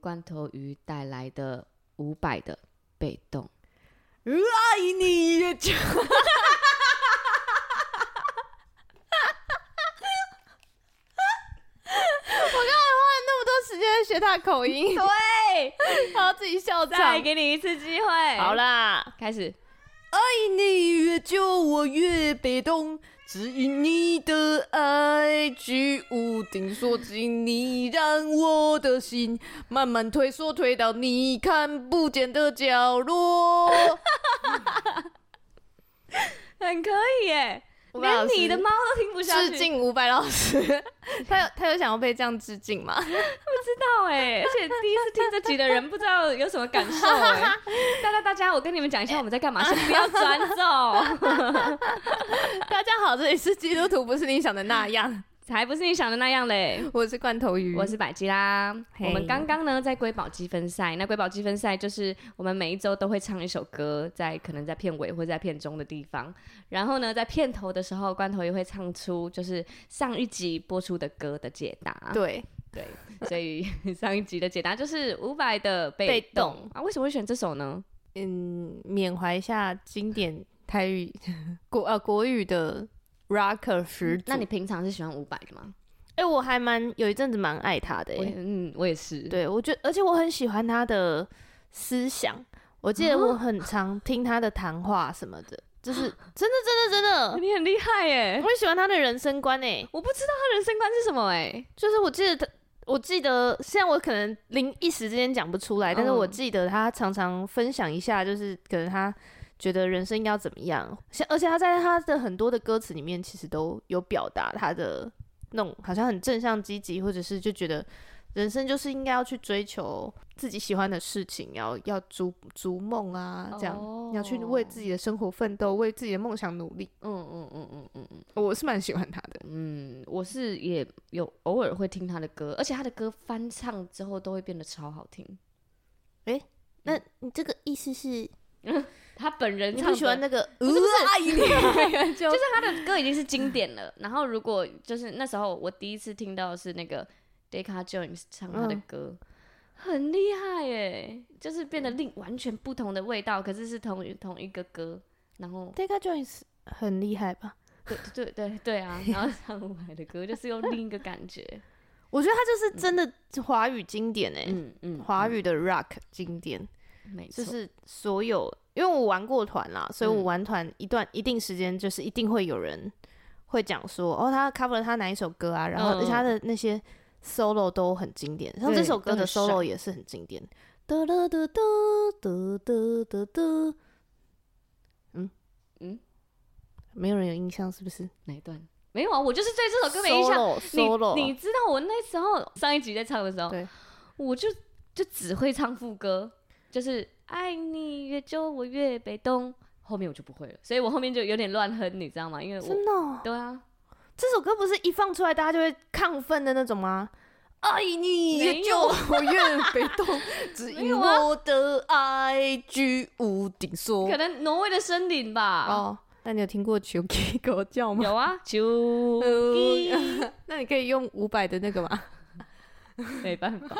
罐头鱼带来的五百的被动。爱你越久。学他口音，对，然后自己笑场。再给你一次机会，好啦，开始。爱你越久，我越被动，只因你的爱居无定所，只因你让我的心慢慢退缩，退到你看不见的角落。很可以耶。连你的猫都听不下去。致敬伍佰老师，他有他有想要被这样致敬吗？不知道哎，而且第一次听这集的人不知道有什么感受哎。大家大家，我跟你们讲一下我们在干嘛，先不要转走。大家好，这里是基督徒，不是你想的那样。才不是你想的那样嘞！我是罐头鱼，我是百吉啦。Hey. 我们刚刚呢在瑰宝积分赛，那瑰宝积分赛就是我们每一周都会唱一首歌，在可能在片尾或在片中的地方，然后呢在片头的时候，罐头鱼会唱出就是上一集播出的歌的解答。对对，所以上一集的解答就是伍佰的被动，啊。为什么会选这首呢？嗯，缅怀一下经典台语 国呃国语的。Rocker 十、足，那你平常是喜欢伍佰的吗？哎、欸，我还蛮有一阵子蛮爱他的、欸，嗯，我也是。对，我觉得，而且我很喜欢他的思想。我记得我很常听他的谈话什么的，啊、就是 真的，真的，真的，你很厉害耶！我很喜欢他的人生观诶，我不知道他人生观是什么诶，就是我记得他，我记得，虽然我可能临一时之间讲不出来、嗯，但是我记得他常常分享一下，就是可能他。觉得人生应该要怎么样？像而且他在他的很多的歌词里面，其实都有表达他的那种好像很正向积极，或者是就觉得人生就是应该要去追求自己喜欢的事情，要要逐逐梦啊，这样、oh. 要去为自己的生活奋斗，为自己的梦想努力。嗯嗯嗯嗯嗯嗯，我是蛮喜欢他的。嗯，我是也有偶尔会听他的歌，而且他的歌翻唱之后都会变得超好听。诶、欸，那你这个意思是？他本人唱喜欢那个，不是不是，就是他的歌已经是经典了。然后如果就是那时候我第一次听到的是那个 Deca Joins 唱他的歌，嗯、很厉害耶，就是变得另完全不同的味道，可是是同同一个歌。然后 Deca Joins 很厉害吧？对对对对啊！然后唱伍佰的歌就是用另一个感觉。我觉得他就是真的华语经典哎，嗯嗯，华语的 Rock 经典。没错，就是所有，因为我玩过团啦，所以我玩团一段一定时间，就是一定会有人会讲说，哦，他 cover 了他哪一首歌啊？然后他的那些 solo 都很经典，像这首歌的 solo 也是很经典。哒哒哒哒哒哒哒，嗯嗯，没有人有印象是不是？哪一段？没有啊，我就是对这首歌没印象。solo，你你知道我那时候上一集在唱的时候，对，我就就只会唱副歌。就是爱你越久，我越被动。后面我就不会了，所以我后面就有点乱哼，你知道吗？因为我真的、哦、对啊，这首歌不是一放出来大家就会亢奋的那种吗？爱你越久，我越被动，只因我的爱居无定所。可能挪威的森林吧。哦，那你有听过秋鸡狗叫吗？有啊，秋鸡。那你可以用五百的那个吗？没办法。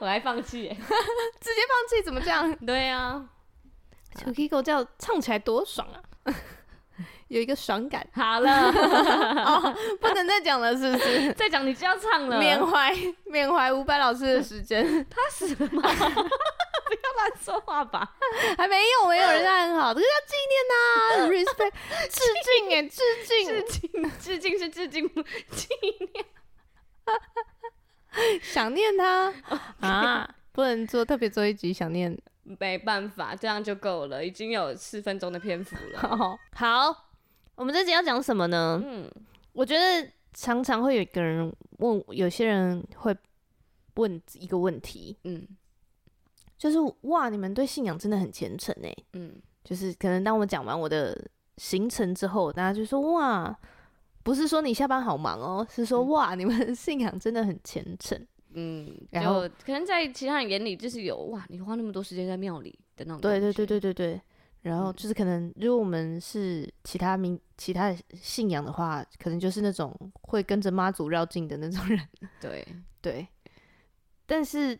我还放弃，直接放弃怎么这样？对呀、啊，小 Kiko 叫唱起来多爽啊，有一个爽感。好了，哦，不能再讲了，是不是？再讲你就要唱了。缅怀缅怀伍佰老师的时间，他死了吗？不要乱说话吧，还没有，没有，人家很好，这个叫纪念呐，respect，致敬哎，致敬，致敬，致敬是致敬，纪念。想念他 啊！不能做特别做一集想念，没办法，这样就够了，已经有四分钟的篇幅了。好，我们这集要讲什么呢？嗯，我觉得常常会有一个人问，有些人会问一个问题，嗯，就是哇，你们对信仰真的很虔诚哎，嗯，就是可能当我讲完我的行程之后，大家就说哇。不是说你下班好忙哦，是说哇，你们信仰真的很虔诚。嗯，然后可能在其他人眼里就是有哇，你花那么多时间在庙里的那种。对对对对对对。然后就是可能，如果我们是其他民其他信仰的话，可能就是那种会跟着妈祖绕境的那种人。对对。但是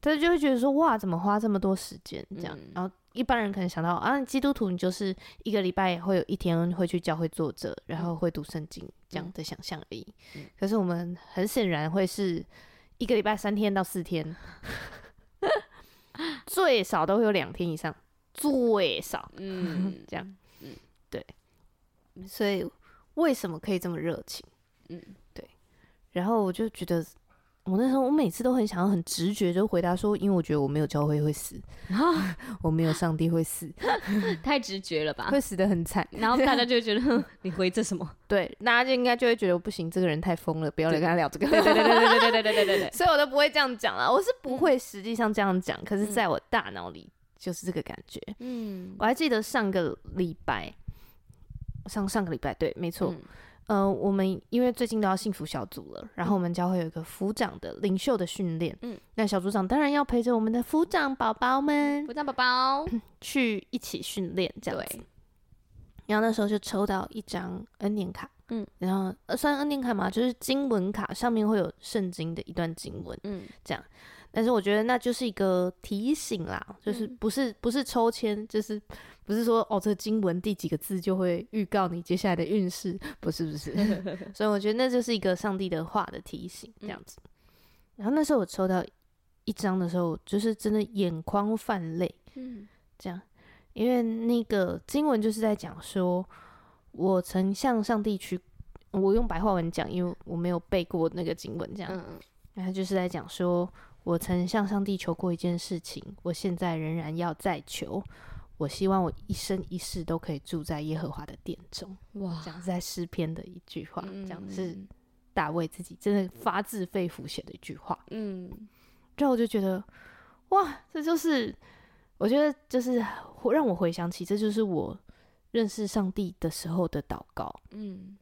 他就会觉得说，哇，怎么花这么多时间这样？嗯、然后一般人可能想到啊，基督徒你就是一个礼拜会有一天会去教会坐着，然后会读圣经这样的想象而已。嗯、可是我们很显然会是一个礼拜三天到四天，最少都会有两天以上，最少，嗯，这样，嗯，对。所以为什么可以这么热情？嗯，对。然后我就觉得。我那时候，我每次都很想要很直觉就回答说，因为我觉得我没有教会会死，我没有上帝会死 太直觉了吧？会死的很惨，然后大家就会觉得你回这什么？对，大家就应该就会觉得不行，这个人太疯了，不要来跟他聊这个。对对对对对对对对对对，所以我都不会这样讲了，我是不会实际上这样讲，可是在我大脑里就是这个感觉。嗯，我还记得上个礼拜，上上个礼拜，对，没错。呃，我们因为最近都要幸福小组了，然后我们教会有一个福长的领袖的训练。嗯，那小组长当然要陪着我们的福长宝宝们，福长宝宝 去一起训练，这样子。对然后那时候就抽到一张恩典卡，嗯，然后呃，算恩典卡嘛，就是经文卡，上面会有圣经的一段经文，嗯，这样。但是我觉得那就是一个提醒啦，就是不是不是抽签，就是不是说哦，这个经文第几个字就会预告你接下来的运势，不是不是。所以我觉得那就是一个上帝的话的提醒，这样子。然后那时候我抽到一张的时候，就是真的眼眶泛泪，嗯，这样，因为那个经文就是在讲说，我曾向上帝去，我用白话文讲，因为我没有背过那个经文，这样，然后就是在讲说。我曾向上帝求过一件事情，我现在仍然要再求。我希望我一生一世都可以住在耶和华的殿中。哇，这样是在诗篇的一句话，嗯、这样是大卫自己真的发自肺腑写的一句话。嗯，然后我就觉得，哇，这就是我觉得就是让我回想起，这就是我认识上帝的时候的祷告。嗯，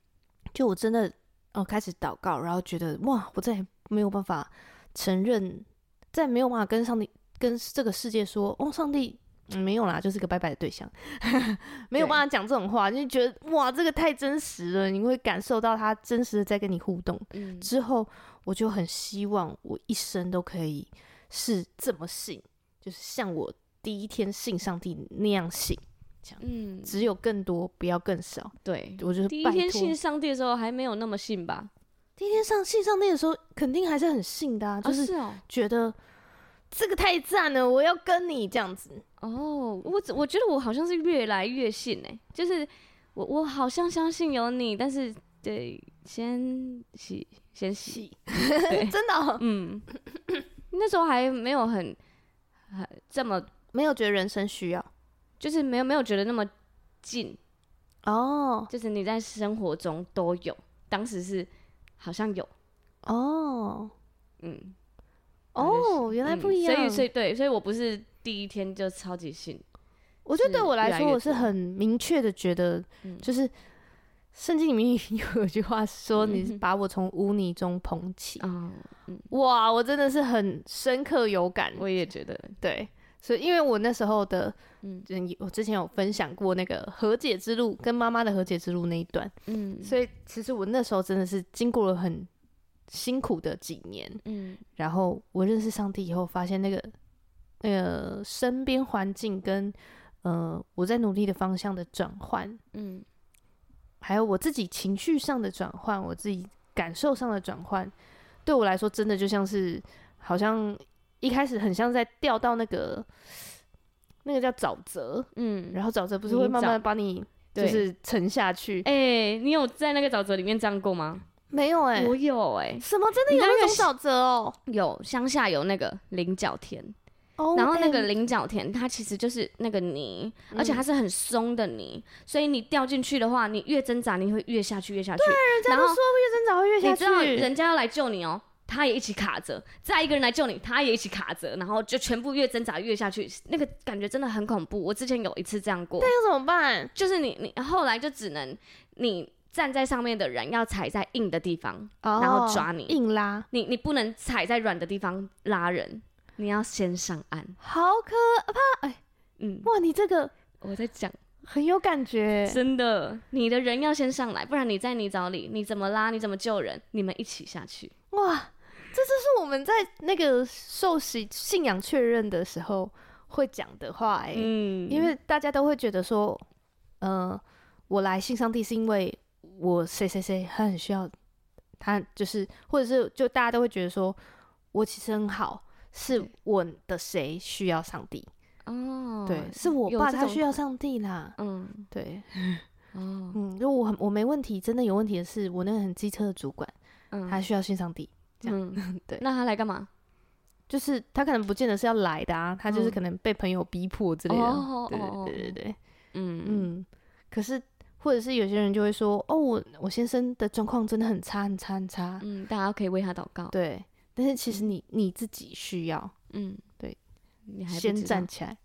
就我真的哦开始祷告，然后觉得哇，我再也没有办法。承认，在没有办法跟上帝、跟这个世界说“哦，上帝、嗯、没有啦”，就是个拜拜的对象，没有办法讲这种话，就觉得哇，这个太真实了，你会感受到他真实的在跟你互动。嗯、之后，我就很希望我一生都可以是这么信，就是像我第一天信上帝那样信，这样。嗯，只有更多，不要更少。对，我觉得第一天信上帝的时候还没有那么信吧。第一天上信上帝的时候，肯定还是很信的，啊，就是觉得这个太赞了，我要跟你这样子。哦，我我觉得我好像是越来越信哎，就是我我好像相信有你，但是对，先洗先洗，对。真的，哦，嗯，那时候还没有很很这么没有觉得人生需要，就是没有没有觉得那么近。哦，就是你在生活中都有，当时是。好像有哦，嗯，哦，原来不一样。所以，所以对，所以我不是第一天就超级信。我觉得对我来说，我是很明确的觉得，就是圣经里面有一句话说：“你把我从污泥中捧起。”嗯，哇，我真的是很深刻有感。我也觉得，对。所以，因为我那时候的，嗯，我之前有分享过那个和解之路，跟妈妈的和解之路那一段，嗯，所以其实我那时候真的是经过了很辛苦的几年，嗯，然后我认识上帝以后，发现那个那个身边环境跟呃我在努力的方向的转换，嗯，还有我自己情绪上的转换，我自己感受上的转换，对我来说，真的就像是好像。一开始很像在掉到那个那个叫沼泽，嗯，然后沼泽不是会慢慢把你就是沉下去？哎、欸，你有在那个沼泽里面这样过吗？没有哎、欸，我有哎、欸，什么真的有那种沼泽哦？有乡下有那个菱角田，oh, 然后那个菱角田它其实就是那个泥，嗯、而且它是很松的泥，所以你掉进去的话，你越挣扎你会越下去越下去。对，人家都说越挣扎会越下去，你知道人家要来救你哦、喔。他也一起卡着，再一个人来救你，他也一起卡着，然后就全部越挣扎越下去，那个感觉真的很恐怖。我之前有一次这样过，那又怎么办？就是你你后来就只能你站在上面的人要踩在硬的地方，哦、然后抓你硬拉，你你不能踩在软的地方拉人，你要先上岸，好可怕！哎，嗯，哇，你这个我在讲很有感觉，真的，你的人要先上来，不然你在泥沼里，你怎么拉？你怎么救人？你们一起下去，哇！这就是我们在那个受洗信仰确认的时候会讲的话哎、因为大家都会觉得说，呃，我来信上帝是因为我谁谁谁他很需要，他就是或者是就大家都会觉得说我其实很好，是我的谁需要上帝。哦，对，是我爸他需要上帝啦，嗯，对，哦，嗯，就我很我没问题，真的有问题的是我那个很机车的主管，嗯，他需要信上帝。嗯，对，那他来干嘛？就是他可能不见得是要来的啊，他就是可能被朋友逼迫之类的。对对对对，嗯嗯。可是，或者是有些人就会说：“哦，我我先生的状况真的很差很差很差。”嗯，大家可以为他祷告。对，但是其实你你自己需要，嗯，对，你还先站起来，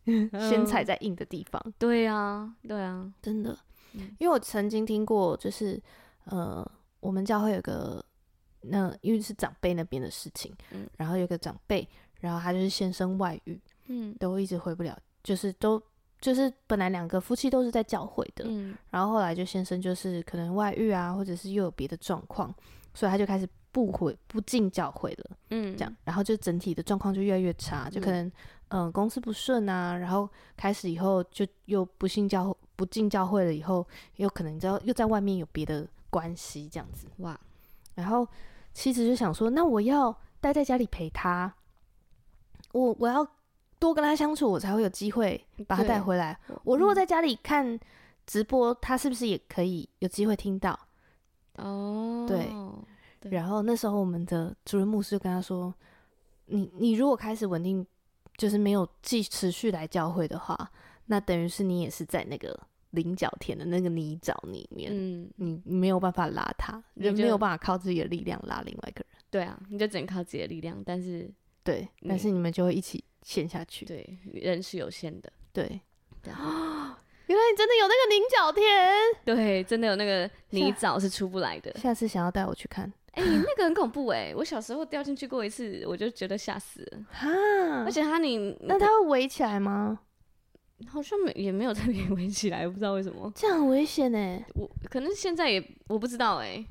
先踩在硬的地方。对啊，对啊，真的。因为我曾经听过，就是呃，我们教会有个。那因为是长辈那边的事情，嗯，然后有个长辈，然后他就是先生外遇，嗯，都一直回不了，就是都就是本来两个夫妻都是在教会的，嗯，然后后来就先生就是可能外遇啊，或者是又有别的状况，所以他就开始不回不进教会了，嗯，这样，然后就整体的状况就越来越差，就可能嗯、呃、公司不顺啊，然后开始以后就又不信教不进教会了，以后有可能你知道又在外面有别的关系这样子，哇，然后。妻子就想说：“那我要待在家里陪他，我我要多跟他相处，我才会有机会把他带回来。我如果在家里看直播，他是不是也可以有机会听到？”哦，对。然后那时候我们的主任牧师就跟他说：“你你如果开始稳定，就是没有继持续来教会的话，那等于是你也是在那个。”菱角田的那个泥沼里面，嗯，你没有办法拉他，人没有办法靠自己的力量拉另外一个人。对啊，你就只能靠自己的力量，但是对，但是你们就会一起陷下去。对，人是有限的。对，啊，原来你真的有那个菱角田？对，真的有那个泥沼是出不来的。下次想要带我去看？哎，那个很恐怖哎，我小时候掉进去过一次，我就觉得吓死了。哈，而且它你那它会围起来吗？好像没也没有特别 围起来，我不知道为什么。这样很危险呢。我可能现在也我不知道哎，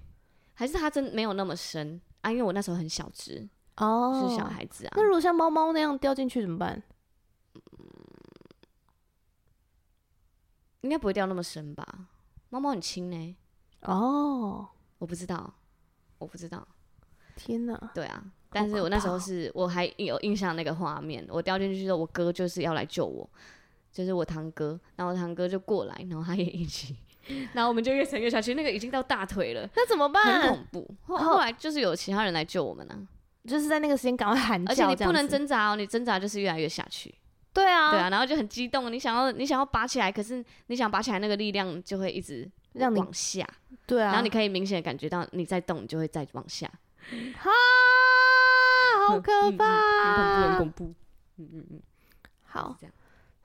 还是他真没有那么深啊？因为我那时候很小只哦，是小孩子啊。那如果像猫猫那样掉进去怎么办？嗯，应该不会掉那么深吧？猫猫很轻呢。哦，我不知道，我不知道。天哪！对啊，但是我那时候是我还有印象那个画面，我掉进去之后，我哥就是要来救我。就是我堂哥，然后我堂哥就过来，然后他也一起，然后我们就越沉越下去，那个已经到大腿了，那怎么办？很恐怖。后后来就是有其他人来救我们呢、啊，就是在那个时间赶快喊叫，而且你不能挣扎哦，你挣扎就是越来越下去。对啊，对啊，然后就很激动，你想要你想要拔起来，可是你想拔起来那个力量就会一直让你往下。对啊，然后你可以明显感觉到你在动，你就会再往下。哈，好 可怕，很恐怖，很恐怖。嗯嗯嗯，好。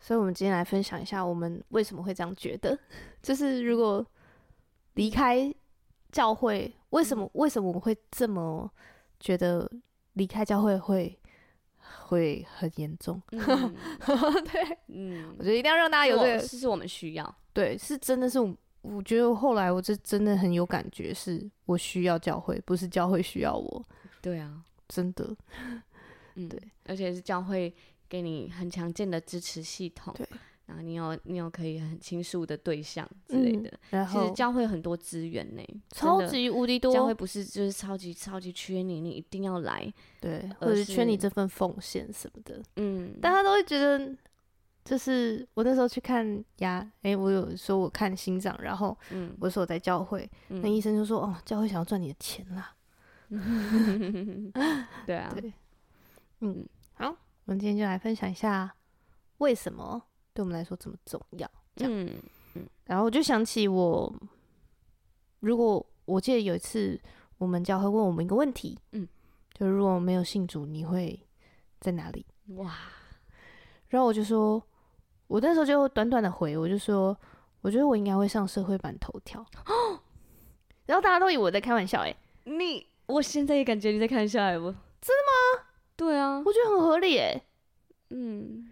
所以，我们今天来分享一下我们为什么会这样觉得。就是如果离开教会，为什么为什么我们会这么觉得离开教会会会很严重？嗯、对，嗯，我觉得一定要让大家有这个，是是我们需要。对，是真的是我，我觉得后来我这真的很有感觉，是我需要教会，不是教会需要我。对啊，真的，嗯，对，而且是教会。给你很强健的支持系统，对，然后你有你有可以很倾诉的对象之类的。嗯、然后其实教会很多资源呢，超级无敌多。教会不是就是超级超级缺你，你一定要来，对，或者是缺你这份奉献什么的。嗯，大家都会觉得，就是我那时候去看牙，哎、欸，我有说我看心脏，然后嗯，我说我在教会，嗯、那医生就说哦，教会想要赚你的钱啦。对啊，对，嗯。我们今天就来分享一下为什么对我们来说这么重要。这样，嗯嗯，然后我就想起我，如果我记得有一次我们教会问我们一个问题，嗯，就是如果没有信主，你会在哪里？哇！然后我就说，我那时候就短短的回，我就说，我觉得我应该会上社会版头条。哦，然后大家都以为我在开玩笑，哎，你，我现在也感觉你在开玩笑，哎，我，真的吗？对啊，我觉得很合理诶。嗯，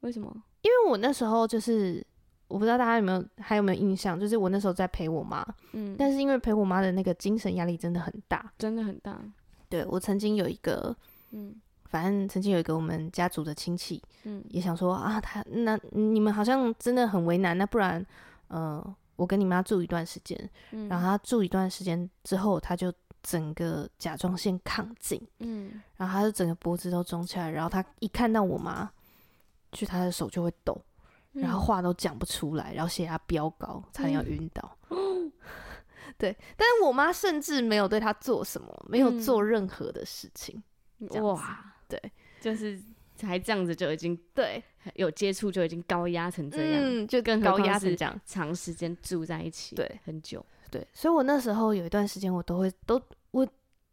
为什么？因为我那时候就是，我不知道大家有没有还有没有印象，就是我那时候在陪我妈。嗯，但是因为陪我妈的那个精神压力真的很大，真的很大。对，我曾经有一个，嗯，反正曾经有一个我们家族的亲戚，嗯，也想说啊，他那你们好像真的很为难，那不然，呃，我跟你妈住一段时间，嗯，然后他住一段时间之后，他就整个甲状腺亢进，嗯，然后他就整个脖子都肿起来，然后他一看到我妈，就他的手就会抖，然后话都讲不出来，然后血压飙高，差点要晕倒。嗯对，但是我妈甚至没有对他做什么，没有做任何的事情。嗯、哇，对，就是才这样子就已经对。有接触就已经高压成这样，嗯、就跟高压成这样，长时间住在一起，对，很久，对，所以我那时候有一段时间我都会都我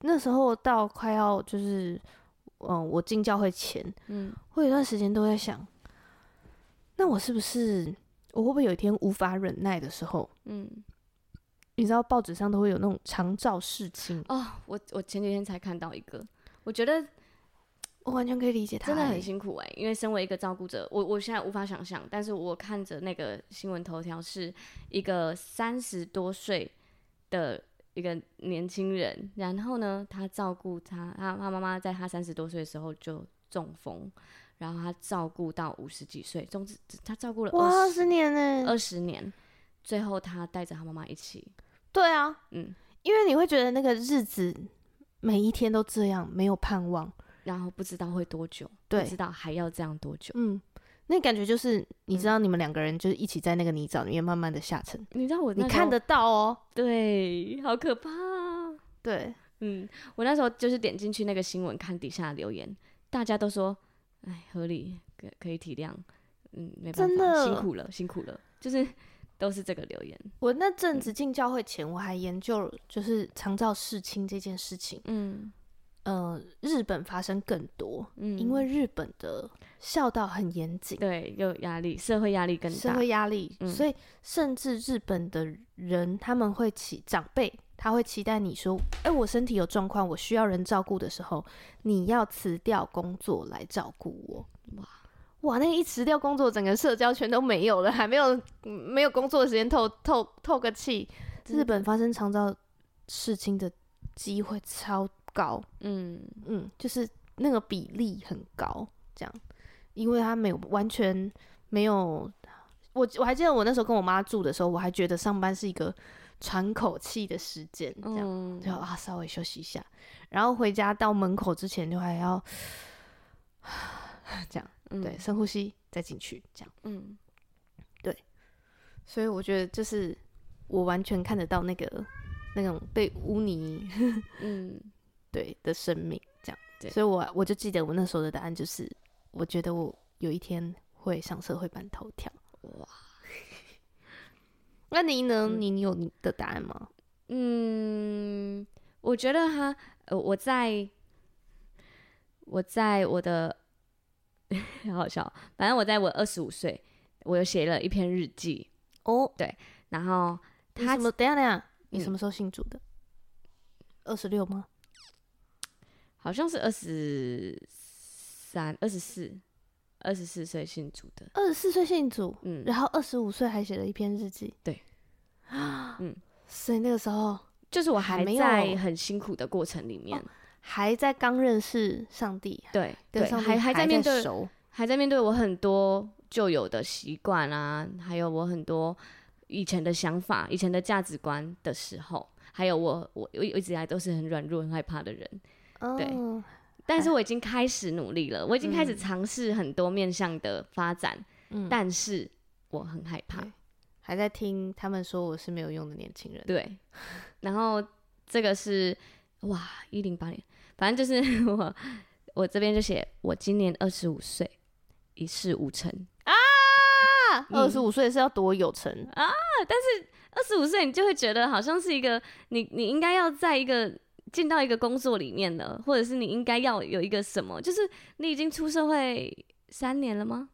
那时候到快要就是嗯我进教会前，嗯，我有一段时间都在想，那我是不是我会不会有一天无法忍耐的时候，嗯。你知道报纸上都会有那种长照事情哦，我我前几天才看到一个，我觉得我完全可以理解他，真的很辛苦哎、欸，因为身为一个照顾者，我我现在无法想象，但是我看着那个新闻头条是一个三十多岁的一个年轻人，然后呢，他照顾他，他他妈妈在他三十多岁的时候就中风，然后他照顾到五十几岁，总之他照顾了二十年呢，二十年，最后他带着他妈妈一起。对啊，嗯，因为你会觉得那个日子每一天都这样，没有盼望，然后不知道会多久，对，不知道还要这样多久，嗯，那感觉就是你知道，你们两个人就是一起在那个泥沼里面慢慢的下沉，你知道我你看得到哦，对，好可怕啊，对，嗯，我那时候就是点进去那个新闻看底下留言，大家都说，哎，合理，可可以体谅，嗯，没办法，真的辛苦了，辛苦了，就是。都是这个留言。我那阵子进教会前，我还研究就是长照事情这件事情。嗯，呃，日本发生更多，嗯，因为日本的孝道很严谨，对，有压力，社会压力更大，社会压力，嗯，所以甚至日本的人他们会期长辈，他会期待你说，哎，我身体有状况，我需要人照顾的时候，你要辞掉工作来照顾我。哇。哇，那一辞掉工作，整个社交圈都没有了，还没有没有工作的时间透透透个气。日本发生长照事情的机会超高，嗯。嗯，就是那个比例很高，这样，因为他没有完全没有。我我还记得我那时候跟我妈住的时候，我还觉得上班是一个喘口气的时间，这样，嗯、就啊稍微休息一下，然后回家到门口之前就还要 这样。对，深呼吸再进去，这样。嗯，对，所以我觉得就是我完全看得到那个那种被污泥，嗯，对的生命，这样。对，所以我我就记得我那时候的答案就是，我觉得我有一天会上社会版头条。哇，那你呢？你你有你的答案吗？嗯，我觉得哈，呃，我在我在我的。很 好笑，反正我在我二十五岁，我又写了一篇日记哦，对，然后他什么？等下等下，你什么时候信主的？二十六吗？好像是二十三、二十四、二十四岁信主的。二十四岁信主，嗯，然后二十五岁还写了一篇日记，对，啊，嗯，所以那个时候就是我还在很辛苦的过程里面。还在刚认识上帝，对对，还还在面对，还在面对我很多旧有的习惯啊，还有我很多以前的想法、以前的价值观的时候，还有我我我一直以来都是很软弱、很害怕的人，哦、对。但是我已经开始努力了，我已经开始尝试很多面向的发展，嗯，但是我很害怕，还在听他们说我是没有用的年轻人，对。然后这个是哇，一零八年。反正就是 我，我这边就写我今年二十五岁，一事无成啊。二十五岁是要多有成啊？但是二十五岁你就会觉得好像是一个你你应该要在一个进到一个工作里面了，或者是你应该要有一个什么，就是你已经出社会三年了吗？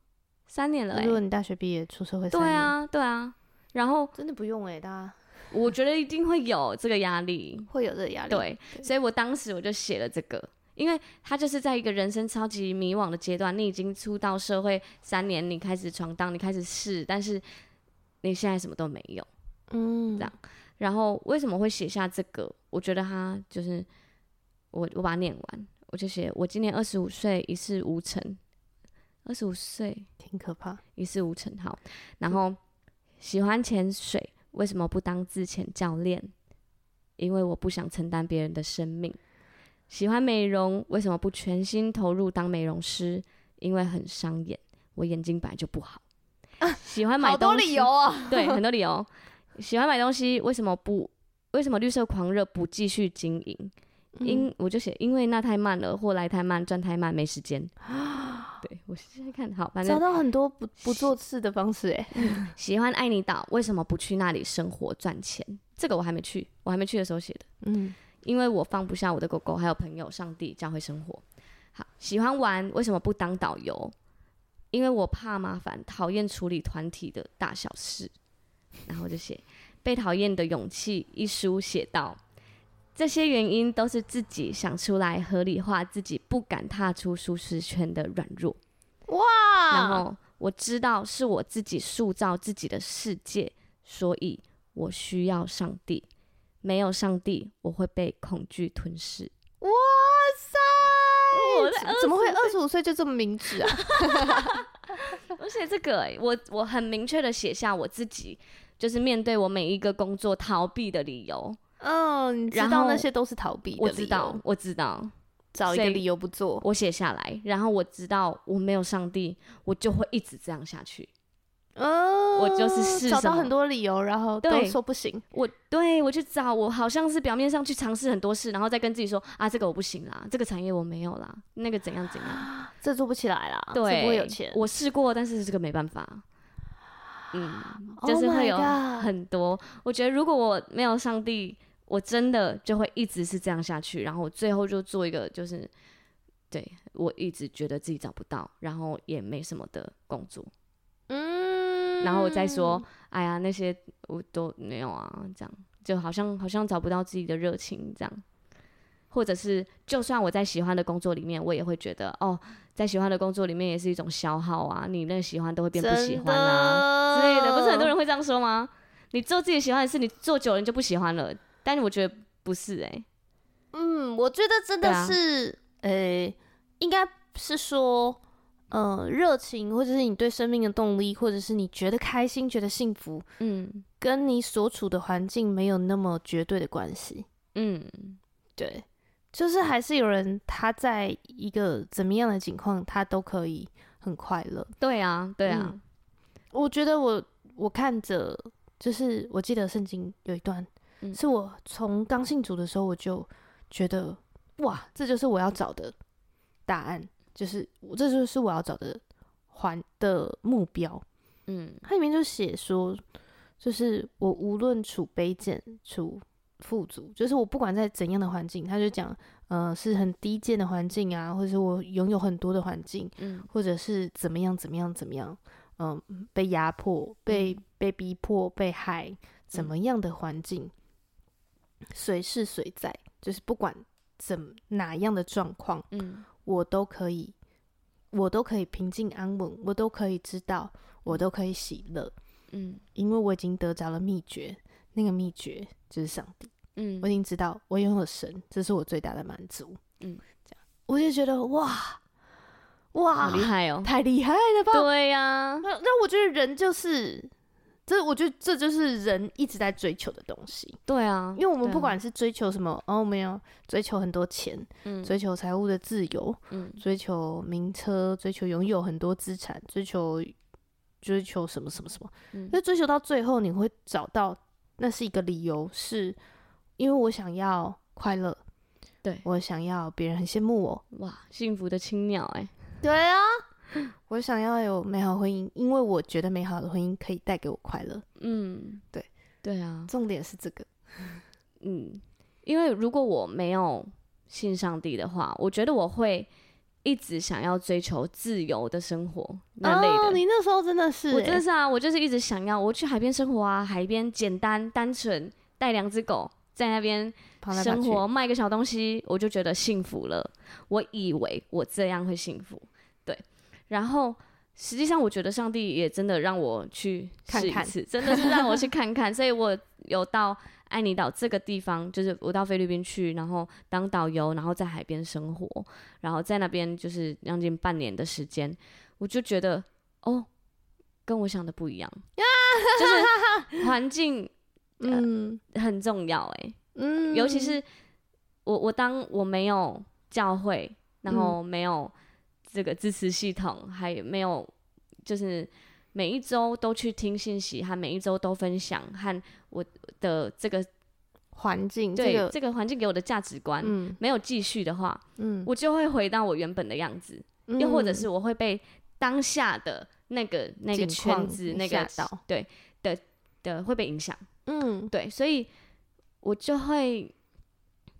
三年了、欸。如果你大学毕业出社会三年，对啊对啊。然后真的不用哎、欸，大家。我觉得一定会有这个压力，会有这个压力。对，对，所以我当时我就写了这个，因为他就是在一个人生超级迷惘的阶段，你已经出到社会三年，你开始闯荡，你开始试，但是你现在什么都没有，嗯，这样。然后为什么会写下这个？我觉得他就是我我把它念完，我就写我今年二十五岁，一事无成。二十五岁挺可怕，一事无成。好，然后、嗯、喜欢潜水，为什么不当自潜教练？因为我不想承担别人的生命。喜欢美容，为什么不全心投入当美容师？因为很伤眼，我眼睛本来就不好。啊、喜欢买东西，好多理由啊，对，很多理由。喜欢买东西，为什么不？为什么绿色狂热不继续经营？嗯、因我就写，因为那太慢了，货来太慢，赚太慢，没时间。对，我现在看好，反正找到很多不不做事的方式。哎，喜欢爱你岛，为什么不去那里生活赚钱？这个我还没去，我还没去的时候写的。嗯。因为我放不下我的狗狗，还有朋友、上帝、教会生活。好，喜欢玩，为什么不当导游？因为我怕麻烦，讨厌处理团体的大小事。然后就写被讨厌的勇气一书写道：这些原因都是自己想出来合理化自己不敢踏出舒适圈的软弱。哇！然后我知道是我自己塑造自己的世界，所以我需要上帝。没有上帝，我会被恐惧吞噬。哇塞！我怎么会二十五岁就这么明智啊？而且这个、欸，我我很明确的写下我自己，就是面对我每一个工作逃避的理由。嗯，你知道那些都是逃避的。我知道，我知道，找一个理由不做。我写下来，然后我知道我没有上帝，我就会一直这样下去。哦，我就是找到很多理由，然后都说不行。我对我去找，我好像是表面上去尝试很多事，然后再跟自己说啊，这个我不行啦，这个产业我没有啦，那个怎样怎样，这做不起来啦，对，这不会有钱。我试过，但是这个没办法。嗯，就是会有很多。Oh、我觉得如果我没有上帝，我真的就会一直是这样下去，然后我最后就做一个就是，对我一直觉得自己找不到，然后也没什么的工作。然后我再说，哎呀，那些我都没有啊，这样就好像好像找不到自己的热情，这样，或者是就算我在喜欢的工作里面，我也会觉得，哦，在喜欢的工作里面也是一种消耗啊，你那个喜欢都会变不喜欢啊之类的，不是很多人会这样说吗？你做自己喜欢的事，你做久了你就不喜欢了，但是我觉得不是哎、欸，嗯，我觉得真的是，呃、啊欸，应该是说。呃，热情，或者是你对生命的动力，或者是你觉得开心、觉得幸福，嗯，跟你所处的环境没有那么绝对的关系，嗯，对，就是还是有人他在一个怎么样的情况，他都可以很快乐。对啊，对啊，嗯，我觉得我我看着，就是我记得圣经有一段，嗯，是我从刚信主的时候我就觉得，哇，这就是我要找的答案。就是我，这就是我要找的环的目标。嗯，它里面就写说，就是我无论处卑贱，处富足，就是我不管在怎样的环境，他就讲，呃，是很低贱的环境啊，或者是我拥有很多的环境，嗯，或者是怎么样怎么样怎么样，嗯、呃，被压迫、被被逼迫、被害，怎么样的环境，随是随在，就是不管怎哪样的状况，嗯。我都可以，我都可以平静安稳，我都可以知道，我都可以喜乐，嗯，因为我已经得着了秘诀，那个秘诀就是上帝，嗯，我已经知道我拥有神，这是我最大的满足，嗯，这样我就觉得哇哇，好厉害哦，太厉害了吧？对呀、啊，那那我觉得人就是。这我觉得这就是人一直在追求的东西。对啊，因为我们不管是追求什么，啊、哦，没有追求很多钱，嗯，追求财务的自由，嗯，追求名车，追求拥有很多资产，追求追求什么什么什么，那、嗯、追求到最后，你会找到那是一个理由，是因为我想要快乐，对，我想要别人很羡慕我，哇，幸福的青鸟，哎，对啊。我想要有美好婚姻，因为我觉得美好的婚姻可以带给我快乐。嗯，对，对啊，重点是这个。嗯，因为如果我没有信上帝的话，我觉得我会一直想要追求自由的生活那类的。哦，你那时候真的是欸，我真的是啊，我就是一直想要我去海边生活啊，海边简单单纯，带两只狗在那边生活，卖个小东西，我就觉得幸福了。我以为我这样会幸福。然后实际上我觉得上帝也真的让我去看看真的是让我去看看，所以我有到爱尼岛这个地方，就是我到菲律宾去，然后当导游，然后在海边生活，然后在那边就是将近半年的时间，我就觉得哦，跟我想的不一样，就是 环境嗯。很重要哎、欸，嗯，尤其是我我当我没有教会，然后没有。这个支持系统还有没有？就是每一周都去听信息，和每一周都分享，和我的这个环境，对这个这个环境给我的价值观，嗯，没有继续的话，嗯，我就会回到我原本的样子，嗯，又或者是我会被当下的那个那个圈子那个对的的会被影响，嗯，对，所以我就会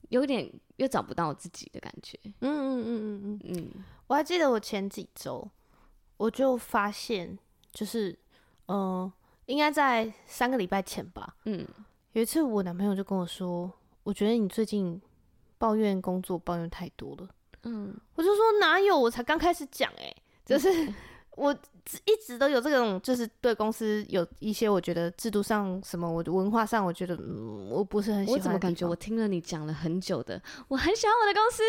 有点又找不到我自己的感觉，嗯嗯嗯嗯嗯。嗯。嗯我还记得我前几周，我就发现，就是，嗯、呃，应该在三个礼拜前吧，嗯，有一次我男朋友就跟我说，我觉得你最近抱怨工作抱怨太多了，嗯，我就说哪有，我才刚开始讲，哎，就是我一直都有这种，就是对公司有一些我觉得制度上什么，我的文化上，我觉得嗯，我不是很喜欢。我怎么感觉我听了你讲了很久的，我很喜欢我的公司。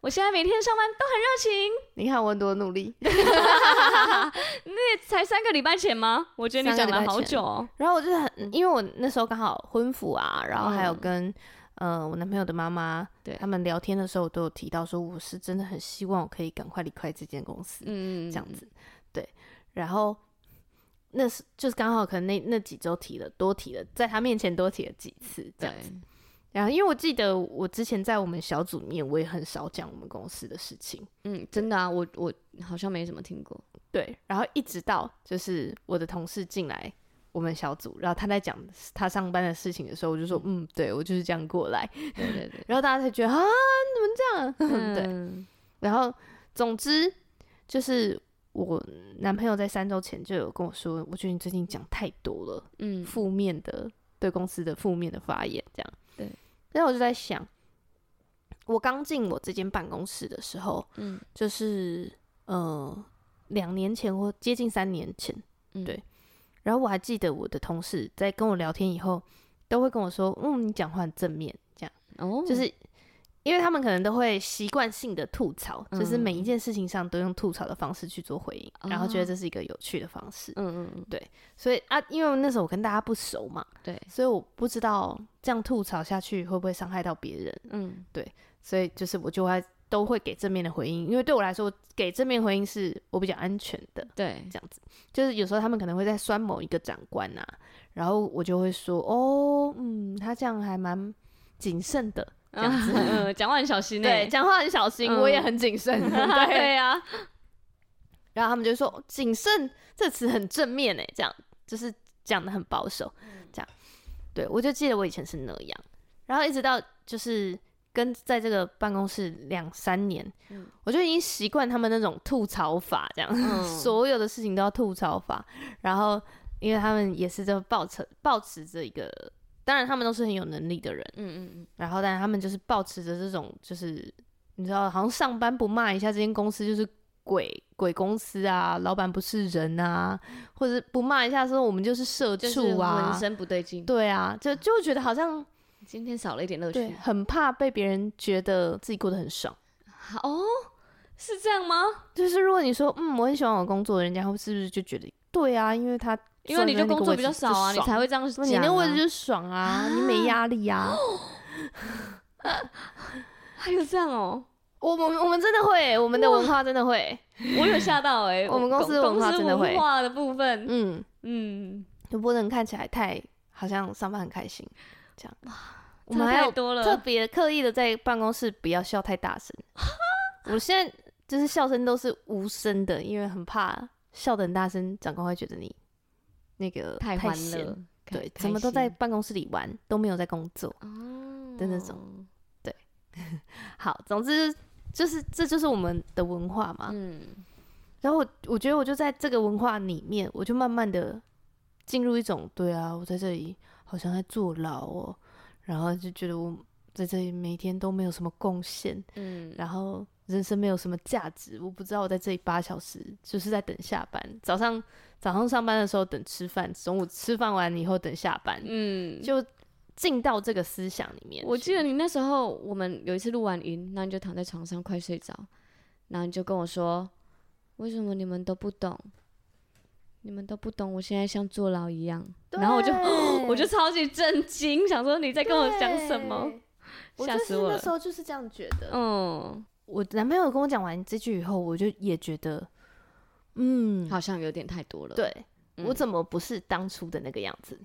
我现在每天上班都很热情，你看我多努力。那才三个礼拜前吗？我觉得你讲了好久哦。然后我就是很，因为我那时候刚好婚服啊，然后还有跟、嗯、呃我男朋友的妈妈，对他们聊天的时候都有提到说，我是真的很希望我可以赶快离开这间公司，嗯，这样子，对。然后那是就是刚好可能那那几周提了多提了，在他面前多提了几次，这样子。然后，因为我记得我之前在我们小组里面，我也很少讲我们公司的事情。嗯，真的啊，我我好像没怎么听过。对，然后一直到就是我的同事进来我们小组，然后他在讲他上班的事情的时候，我就说，嗯，嗯对我就是这样过来。对对对。然后大家才觉得啊，你们这样，嗯、对。然后，总之就是我男朋友在三周前就有跟我说，我觉得你最近讲太多了，嗯，负面的对公司的负面的发言，这样。对，然后我就在想，我刚进我这间办公室的时候，嗯，就是呃两年前或接近三年前，嗯，对。然后我还记得我的同事在跟我聊天以后，都会跟我说：“嗯，你讲话很正面，这样。”哦，就是。因为他们可能都会习惯性的吐槽，嗯，就是每一件事情上都用吐槽的方式去做回应，嗯，然后觉得这是一个有趣的方式。嗯嗯，对，所以啊，因为那时候我跟大家不熟嘛，对，所以我不知道这样吐槽下去会不会伤害到别人。嗯，对，所以就是我就会都会给正面的回应，因为对我来说，给正面回应是我比较安全的。对，这样子，就是有时候他们可能会在酸某一个长官啊，然后我就会说，哦，嗯，他这样还蛮谨慎的。这样子，嗯，讲话很小心，对，讲话很小心，我也很谨慎，对呀、啊。然后他们就说“谨慎”这词很正面诶，这样就是讲的很保守，这样。对，我就记得我以前是那样，然后一直到就是跟在这个办公室两三年，我就已经习惯他们那种吐槽法，这样，所有的事情都要吐槽法。然后因为他们也是这抱持抱持着一个。当然，他们都是很有能力的人，嗯嗯嗯。然后，但是他们就是保持着这种，就是你知道，好像上班不骂一下这间公司就是鬼鬼公司啊，老板不是人啊，或者不骂一下说我们就是社畜啊，浑身不对劲。对啊，就就觉得好像今天少了一点乐趣，很怕被别人觉得自己过得很爽。哦，是这样吗？就是如果你说嗯，我很喜欢我工作，人家会是不是就觉得对啊？因为他。因为你就工作比较少啊，你才会这样讲、啊。你那位置就爽啊，啊你没压力呀、啊。还有这样哦，我们我们真的会，我们的文化真的会。我有吓到哎、欸，我们公司文化真的会。文化的部分，嗯嗯，就不能看起来太好像上班很开心这样。我们还有特别刻意的在办公室不要笑太大声。我现在就是笑声都是无声的，因为很怕笑得很大声，长官会觉得你。那个太欢乐，对，怎么都在办公室里玩，都没有在工作哦的那种，对。好，总之就是这就是我们的文化嘛。嗯。然后我我觉得我就在这个文化里面，我就慢慢的进入一种，对啊，我在这里好像在坐牢哦，然后就觉得我在这里每天都没有什么贡献，嗯，然后人生没有什么价值，我不知道我在这里八小时就是在等下班。早上早上上班的时候等吃饭，中午吃饭完以后等下班，嗯，就进到这个思想里面。我记得你那时候，我们有一次录完音，那你就躺在床上快睡着，然后你就跟我说，为什么你们都不懂？你们都不懂，我现在像坐牢一样。然后我就 我就超级震惊，想说你在跟我讲什么？吓死我了！那时候就是这样觉得。嗯。我男朋友跟我讲完这句以后，我就也觉得，嗯，好像有点太多了。对，嗯、我怎么不是当初的那个样子？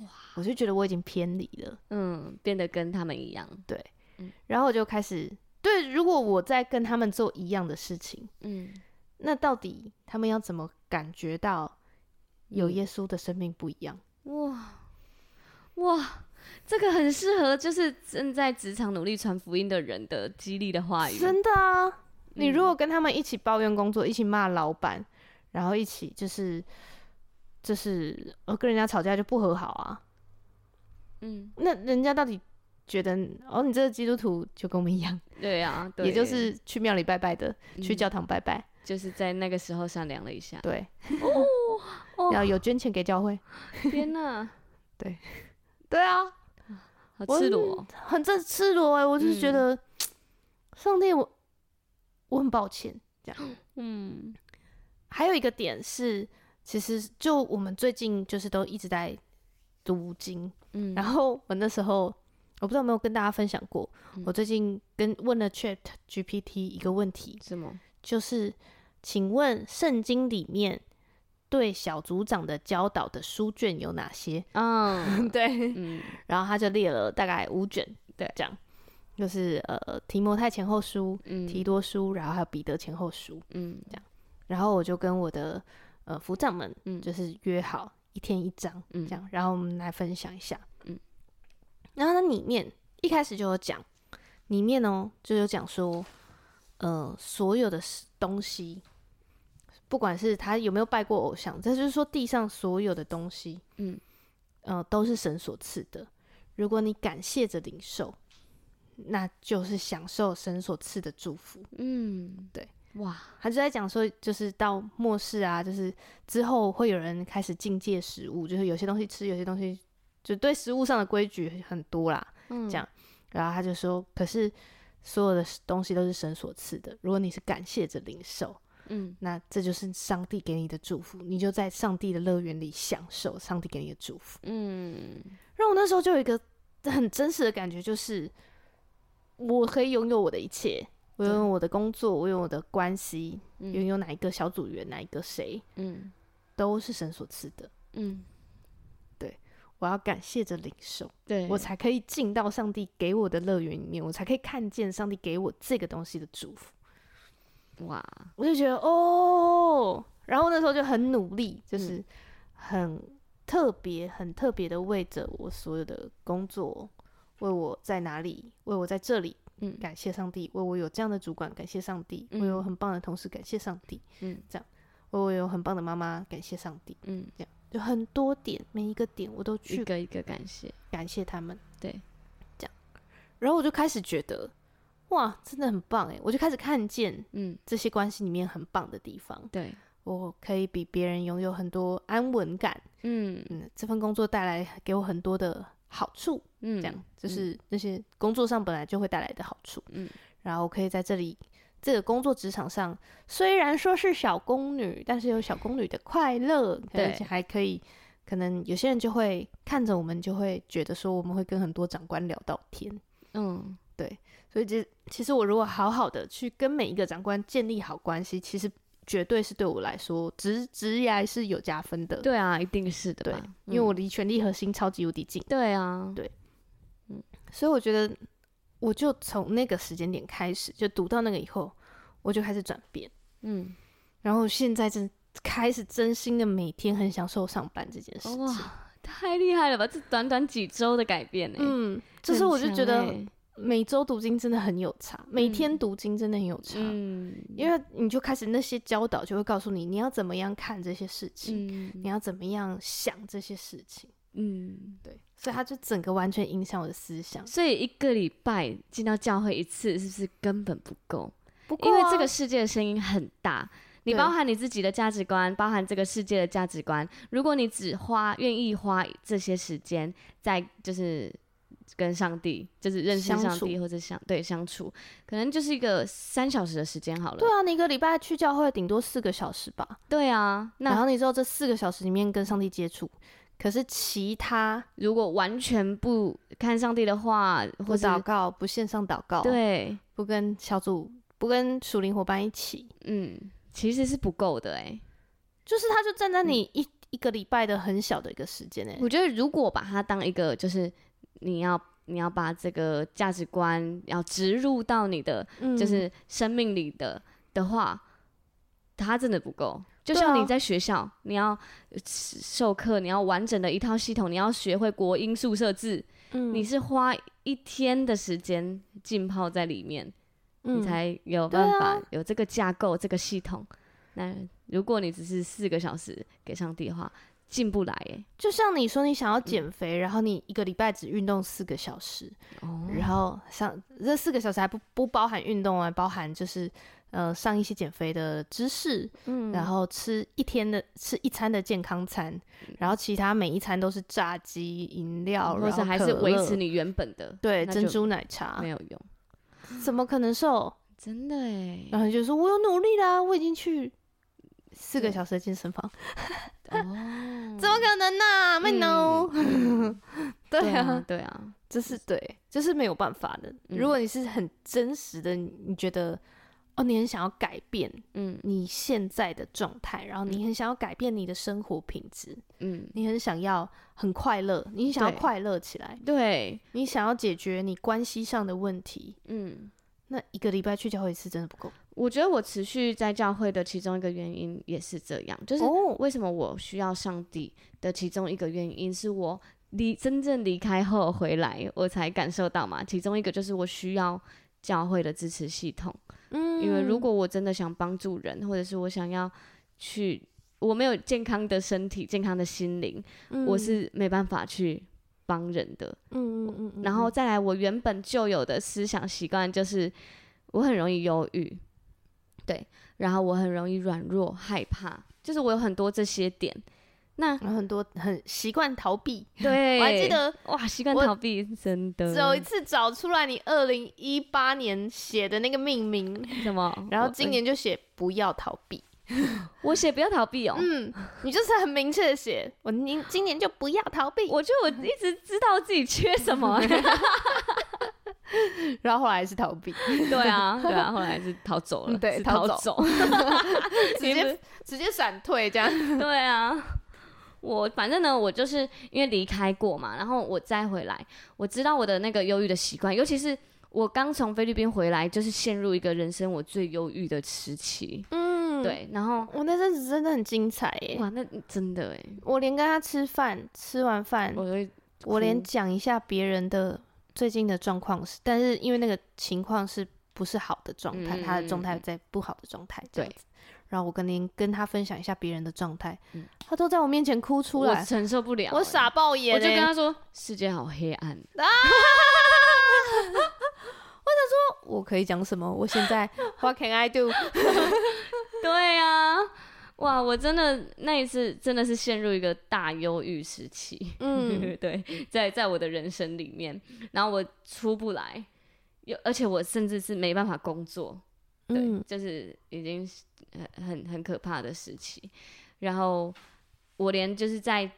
哇！我就觉得我已经偏离了，嗯，变得跟他们一样。对，嗯、然后我就开始对，如果我在跟他们做一样的事情，嗯，那到底他们要怎么感觉到有耶稣的生命不一样？嗯、哇哇！这个很适合，就是正在职场努力传福音的人的激励的话语。真的啊，你如果跟他们一起抱怨工作，嗯、一起骂老板，然后一起就是就是呃跟人家吵架就不和好啊。嗯，那人家到底觉得哦，你这个基督徒就跟我们一样？对啊，对，也就是去庙里拜拜的，嗯、去教堂拜拜，就是在那个时候善良了一下。对，哦，要有捐钱给教会。天哪，对。对啊，好赤裸，很，很这赤裸哎、欸！我就是觉得，嗯、上帝我，我我很抱歉这样。嗯，还有一个点是，其实就我们最近就是都一直在读经，嗯，然后我那时候我不知道有没有跟大家分享过，嗯、我最近跟问了 Chat GPT 一个问题，什么？就是请问圣经里面。对小组长的教导的书卷有哪些？嗯，对，嗯，然后他就列了大概五卷，对，这样，就是呃提摩太前后书、嗯、提多书，然后还有彼得前后书，嗯，这样，然后我就跟我的呃组长们，嗯，就是约好一天一章，嗯，这样，然后我们来分享一下，嗯，然后它里面一开始就有讲，里面哦就有讲说，呃，所有的东西。不管是他有没有拜过偶像，这就是说地上所有的东西，嗯，呃，都是神所赐的。如果你感谢着领受，那就是享受神所赐的祝福。嗯，对，哇，他就在讲说，就是到末世啊，就是之后会有人开始境界食物，就是有些东西吃，有些东西就对食物上的规矩很多啦。嗯，这样，然后他就说，可是所有的东西都是神所赐的。如果你是感谢着领受。嗯，那这就是上帝给你的祝福，你就在上帝的乐园里享受上帝给你的祝福。嗯，让我那时候就有一个很真实的感觉，就是我可以拥有我的一切，我拥有我的工作，我拥有我的关系，拥有、嗯、哪一个小组员，哪一个谁，嗯，都是神所赐的。嗯，对，我要感谢着领受，对我才可以进到上帝给我的乐园里面，我才可以看见上帝给我这个东西的祝福。哇！我就觉得哦，然后那时候就很努力，就是很特别、很特别的为着我所有的工作，为我在哪里，为我在这里，嗯，感谢上帝，为我有这样的主管，感谢上帝，为我有很棒的同事，感谢上帝，嗯，这样，为我有很棒的妈妈，感谢上帝，嗯，这样，就很多点，每一个点我都去一个一个感谢，感谢他们，对，这样，然后我就开始觉得。哇，真的很棒哎！我就开始看见，嗯，这些关系里面很棒的地方。对，我可以比别人拥有很多安稳感。嗯嗯，这份工作带来给我很多的好处。嗯，这样就是那些工作上本来就会带来的好处。嗯，然后可以在这里这个工作职场上，虽然说是小宫女，但是有小宫女的快乐。对，而且还可以，可能有些人就会看着我们，就会觉得说我们会跟很多长官聊到天。嗯，对。所以，这其实我如果好好的去跟每一个长官建立好关系，其实绝对是对我来说，职职业是有加分的。对啊，一定是的。对，因为我离权力核心超级无敌近。对啊，对，嗯，所以我觉得，我就从那个时间点开始，就读到那个以后，我就开始转变。嗯，然后现在正开始真心的每天很享受上班这件事情。哇，太厉害了吧！这短短几周的改变呢？嗯，就是我就觉得。每周读经真的很有差，每天读经真的很有差，嗯，因为你就开始那些教导就会告诉你，你要怎么样看这些事情，嗯，你要怎么样想这些事情，嗯，对，所以他就整个完全影响我的思想。所以一个礼拜进到教会一次是不是根本不够？不因为这个世界的声音很大，你包含你自己的价值观，包含这个世界的价值观。如果你只花愿意花这些时间在就是跟上帝，就是认识上帝或者相对相处，可能就是一个三小时的时间好了。对啊，你一个礼拜去教会顶多四个小时吧。对啊，那然后你知道这四个小时里面跟上帝接触。可是其他如果完全不看上帝的话，或祷告，不线上祷告，对，不跟小组，不跟属灵伙伴一起，嗯，其实是不够的哎。就是他就站在你一、嗯、一个礼拜的很小的一个时间哎。我觉得如果把它当一个，就是你要你要把这个价值观要植入到你的就是生命里的、嗯、的话，它真的不够。就像你在学校，啊、你要授课，你要完整的一套系统，你要学会国音数社自，嗯，你是花一天的时间浸泡在里面，嗯，你才有办法有这个架构、啊、这个系统。那如果你只是四个小时给上帝的话，进不来耶。就像你说，你想要减肥、嗯，然后你一个礼拜只运动四个小时，哦，然后像这四个小时还不不包含运动啊，包含就是。呃，上一些减肥的知识，嗯，然后吃一天的吃一餐的健康餐，嗯，然后其他每一餐都是炸鸡、饮料，或者还是维持你原本的对珍珠奶茶。没有用，怎么可能瘦？真的哎，然后就说我有努力啦，我已经去四个小时的健身房，哦，怎么可能呢？啊？没 no，嗯、对啊，对啊，这是对，这是没有办法的，嗯。如果你是很真实的，你觉得。哦，你很想要改变，嗯，你现在的状态，然后你很想要改变你的生活品质，嗯，你很想要很快乐，你想要快乐起来，对，你想要解决你关系上的问题，嗯，那一个礼拜去教会一次真的不够。我觉得我持续在教会的其中一个原因也是这样，就是为什么我需要上帝的其中一个原因是我离真正离开后回来，我才感受到嘛，其中一个就是我需要教会的支持系统。嗯，因为如果我真的想帮助人，或者是我想要去，我没有健康的身体、健康的心灵，嗯，我是没办法去帮人的。嗯嗯嗯，嗯。然后再来，我原本就有的思想习惯就是，我很容易忧郁，对，然后我很容易软弱、害怕，就是我有很多这些点。那很多很习惯逃避，对，我还记得哇，习惯逃避 真的。只有一次找出来你二零一八年写的那个命名 什么，然后今年就写不要逃避。我写不要逃避哦，嗯，你就是很明确的写，我今今年就不要逃避。我觉得我一直知道自己缺什么，然后后来是逃避，对啊，对啊，后来是逃走了，对，逃走，直接直接闪退这样，对啊。我反正呢，我就是因为离开过嘛，然后我再回来，我知道我的那个忧郁的习惯，尤其是我刚从菲律宾回来，就是陷入一个人生我最忧郁的时期。嗯，对，然后我那阵子真的很精彩耶，哇，那真的哎，我连跟他吃饭，吃完饭，我我连讲一下别人的最近的状况是，但是因为那个情况是不是好的状态，嗯，他的状态在不好的状态，对。然后我跟您跟他分享一下别人的状态，嗯，他都在我面前哭出来，我承受不了，我傻爆眼，我就跟他说世界好黑暗啊！我想说，我可以讲什么？我现在 What can I do？对啊，哇，我真的那一次真的是陷入一个大忧郁时期，嗯，对，在在我的人生里面，然后我出不来，又而且我甚至是没办法工作。对，嗯，就是已经很很很可怕的时期，然后我连就是在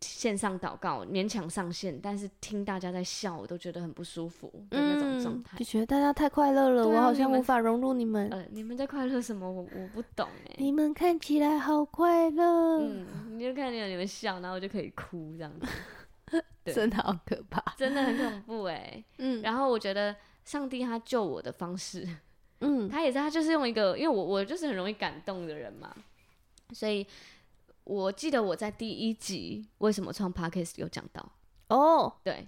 线上祷告，勉强上线，但是听大家在笑，我都觉得很不舒服的那种状态，就觉得大家太快乐了，啊，我好像无法融入你们。呃，你们在快乐什么？我我不懂哎。你们看起来好快乐。嗯，你就看见你们笑，然后我就可以哭这样子，真的好可怕，真的很恐怖哎。嗯，然后我觉得上帝他救我的方式。嗯，他也是，他就是用一个，因为我我就是很容易感动的人嘛，所以我记得我在第一集为什么创 Podcast 有讲到哦，对，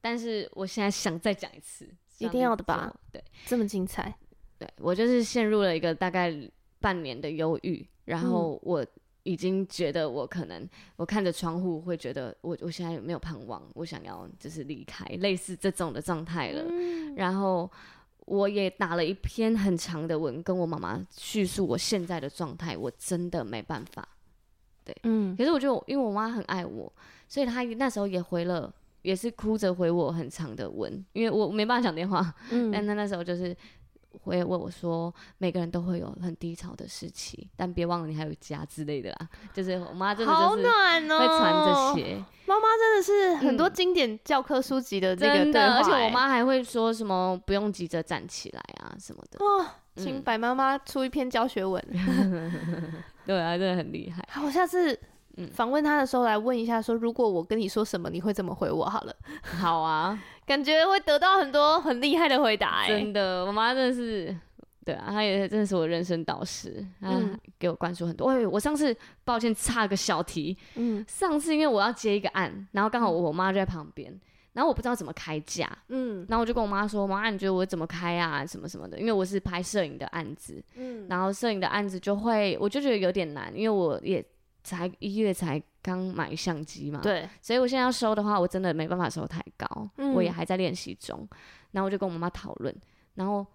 但是我现在想再讲一次，一定要的吧？对，这么精彩，对，我就是陷入了一个大概半年的忧郁，然后我已经觉得我可能我看着窗户会觉得我我现在有没有盼望，我想要就是离开，类似这种的状态了，嗯，然后。我也打了一篇很长的文，跟我妈妈叙述我现在的状态，我真的没办法。对，嗯。可是我就因为我妈很爱我，所以她那时候也回了，也是哭着回我很长的文，因为我没办法讲电话。嗯。但她那时候就是。会问我说：“每个人都会有很低潮的时期，但别忘了你还有家之类的啦。”就是我妈真的就是会传这些。妈妈真的是很多经典教科书籍的这个对话，而且我妈还会说什么“不用急着站起来啊”什么的。哇，请白妈妈出一篇教学文。对啊，真的很厉害。好，我下次访问她的时候来问一下，说如果我跟你说什么，你会怎么回我？好了。好啊。感觉会得到很多很厉害的回答。欸，真的，我妈真的是，对啊，她也真的是我人生导师，嗯，给我灌输很多。我上次抱歉差个小题，嗯，上次因为我要接一个案，然后刚好我妈就在旁边，然后我不知道怎么开价，嗯，然后我就跟我妈说，妈，你觉得我怎么开啊，什么什么的，因为我是拍摄影的案子，嗯，然后摄影的案子就会，我就觉得有点难，因为我也才一月才。刚买相机嘛，对，所以我现在要收的话，我真的没办法收太高，嗯、我也还在练习中。然后我就跟我妈妈讨论，然后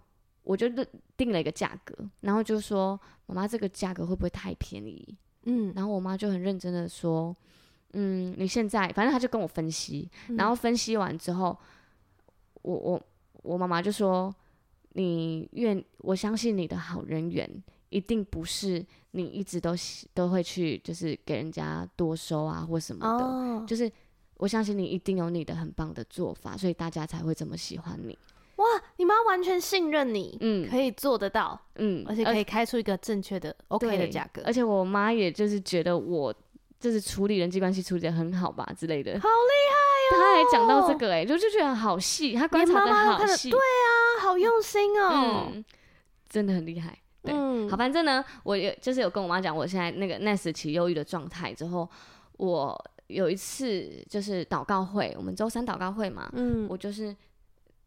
我就定了一个价格，然后就说妈妈这个价格会不会太便宜？嗯，然后我妈就很认真的说，嗯，你现在反正她就跟我分析，然后分析完之后，我我我妈妈就说，你愿我相信你的好人缘。一定不是你一直都都会去，就是给人家多收啊或什么的，oh. 就是我相信你一定有你的很棒的做法，所以大家才会这么喜欢你。哇，你妈完全信任你，嗯，可以做得到，嗯，而且可以开出一个正确的 OK 的价格。而且我妈也就是觉得我就是处理人际关系处理的很好吧之类的，好厉害哦！她还讲到这个、欸，哎，就就觉得好细，她观察的好细，对啊，好用心哦，嗯、真的很厉害。对，嗯、好，反正呢，我有就是有跟我妈讲，我现在那个那时期忧郁的状态之后，我有一次就是祷告会，我们周三祷告会嘛，嗯，我就是